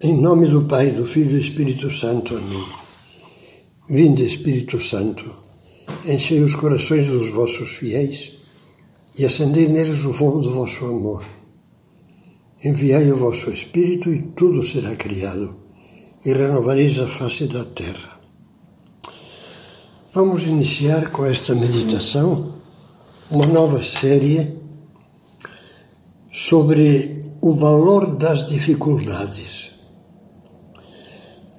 Em nome do Pai, do Filho e do Espírito Santo. Amém. Vinde, Espírito Santo, enchei os corações dos vossos fiéis e acendei neles o fogo do vosso amor. Enviai o vosso Espírito e tudo será criado, e renovareis a face da terra. Vamos iniciar com esta meditação uma nova série sobre o valor das dificuldades.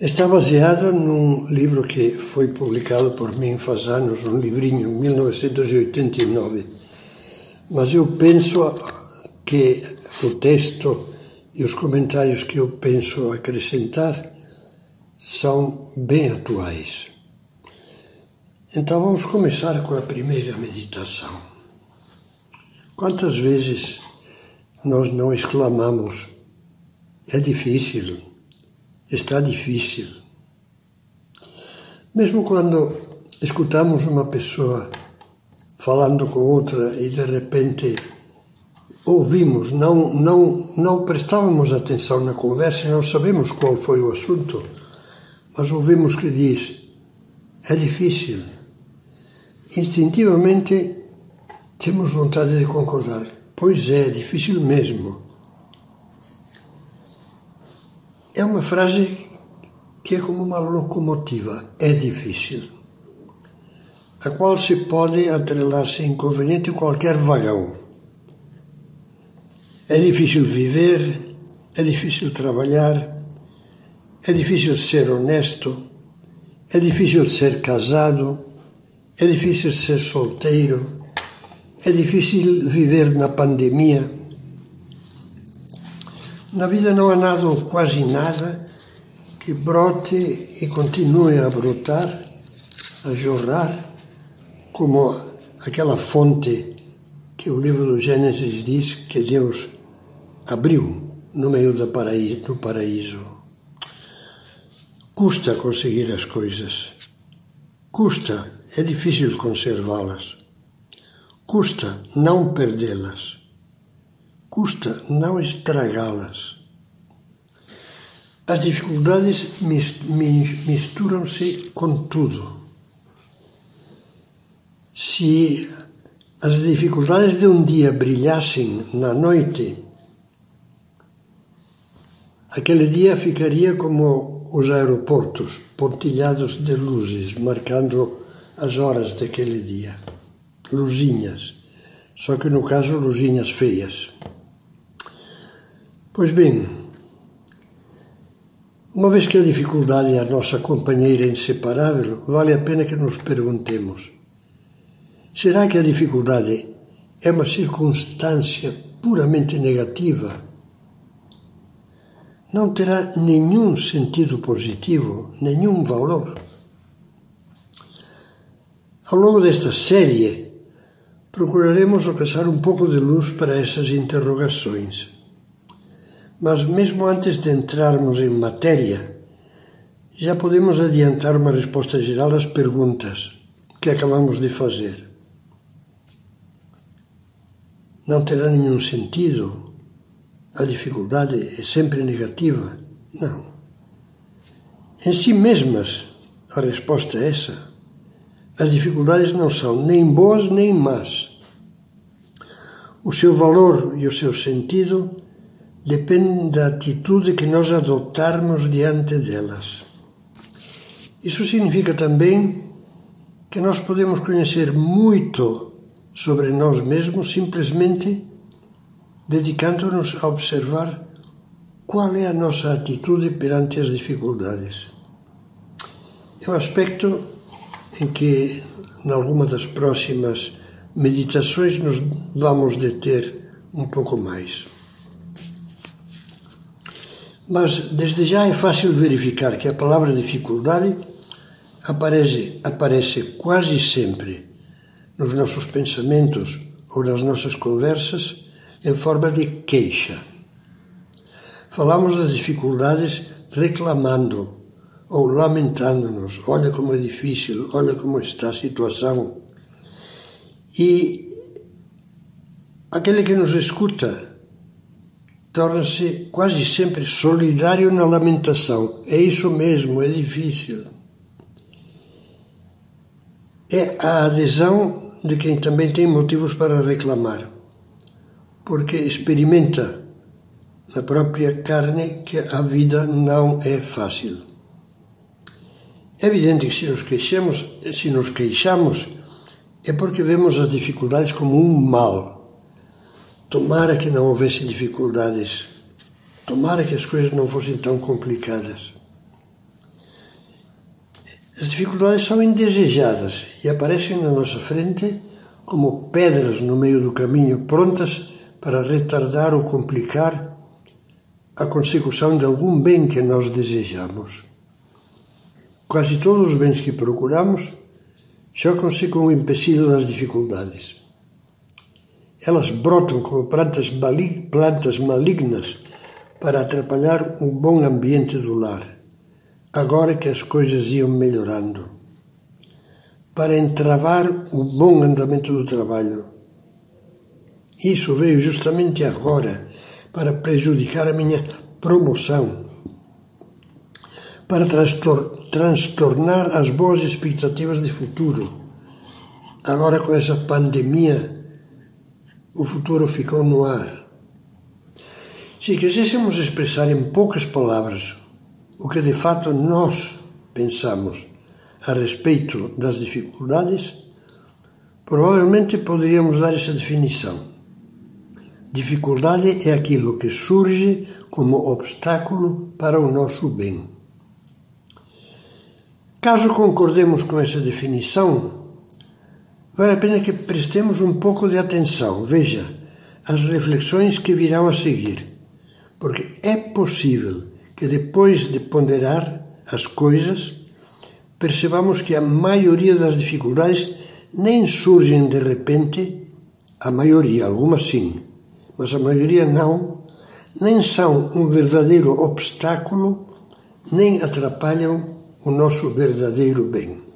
Está baseada num livro que foi publicado por mim faz anos, um livrinho, 1989. Mas eu penso que o texto e os comentários que eu penso acrescentar são bem atuais. Então vamos começar com a primeira meditação. Quantas vezes nós não exclamamos: é difícil, está difícil. Mesmo quando escutamos uma pessoa falando com outra e de repente ouvimos, não, não, não prestávamos atenção na conversa e não sabemos qual foi o assunto, mas ouvimos que diz: é difícil. Instintivamente temos vontade de concordar. Pois é, difícil mesmo. É uma frase que é como uma locomotiva. É difícil. A qual se pode atrelar sem inconveniente qualquer vagão. É difícil viver, é difícil trabalhar, é difícil ser honesto, é difícil ser casado, é difícil ser solteiro é difícil viver na pandemia. Na vida não há nada ou quase nada que brote e continue a brotar, a jorrar, como aquela fonte que o livro do Gênesis diz que Deus abriu no meio do paraíso. Do paraíso. Custa conseguir as coisas. Custa, é difícil conservá-las. Custa não perdê-las. Custa não estragá-las. As dificuldades misturam-se com tudo. Se as dificuldades de um dia brilhassem na noite, aquele dia ficaria como os aeroportos, pontilhados de luzes, marcando as horas daquele dia luzinhas, só que no caso luzinhas feias. Pois bem, uma vez que a dificuldade é a nossa companheira inseparável, vale a pena que nos perguntemos: será que a dificuldade é uma circunstância puramente negativa? Não terá nenhum sentido positivo, nenhum valor? Ao longo desta série, procuraremos ocasionar um pouco de luz para essas interrogações. Mas, mesmo antes de entrarmos em matéria, já podemos adiantar uma resposta geral às perguntas que acabamos de fazer. Não terá nenhum sentido? A dificuldade é sempre negativa? Não. Em si mesmas, a resposta é essa. As dificuldades não são nem boas nem más. O seu valor e o seu sentido dependem da atitude que nós adotarmos diante delas. Isso significa também que nós podemos conhecer muito sobre nós mesmos simplesmente dedicando-nos a observar qual é a nossa atitude perante as dificuldades. É um aspecto em que, em alguma das próximas meditações, nos vamos deter um pouco mais. Mas, desde já, é fácil verificar que a palavra dificuldade aparece, aparece quase sempre nos nossos pensamentos ou nas nossas conversas em forma de queixa. Falamos das dificuldades reclamando, ou lamentando-nos: olha como é difícil, olha como está a situação. E aquele que nos escuta torna-se quase sempre solidário na lamentação. É isso mesmo, é difícil. É a adesão de quem também tem motivos para reclamar, porque experimenta na própria carne que a vida não é fácil. É evidente que se nos queixamos, se nos queixamos, é porque vemos as dificuldades como um mal Tomara que não houvesse dificuldades. Tomara que as coisas não fossem tão complicadas. As dificuldades são indesejadas e aparecem na nossa frente como pedras no meio do caminho, prontas para retardar ou complicar a consecução de algum bem que nós desejamos. Quase todos os bens que procuramos chocam-se com o empecilho das dificuldades. Elas brotam como plantas, plantas malignas para atrapalhar o bom ambiente do lar, agora que as coisas iam melhorando. Para entravar o bom andamento do trabalho. Isso veio justamente agora para prejudicar a minha promoção, para transtornar as boas expectativas de futuro. Agora com essa pandemia o futuro ficou no ar. Se quiséssemos expressar em poucas palavras o que de fato nós pensamos a respeito das dificuldades, provavelmente poderíamos dar essa definição. Dificuldade é aquilo que surge como obstáculo para o nosso bem. Caso concordemos com essa definição, Vale a pena que prestemos um pouco de atenção. Veja as reflexões que virão a seguir, porque é possível que depois de ponderar as coisas, percebamos que a maioria das dificuldades nem surgem de repente, a maioria, algumas sim, mas a maioria não, nem são um verdadeiro obstáculo, nem atrapalham o nosso verdadeiro bem.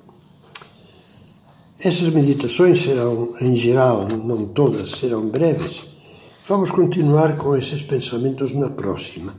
Essas meditações serão, em geral, não todas, serão breves. Vamos continuar com esses pensamentos na próxima.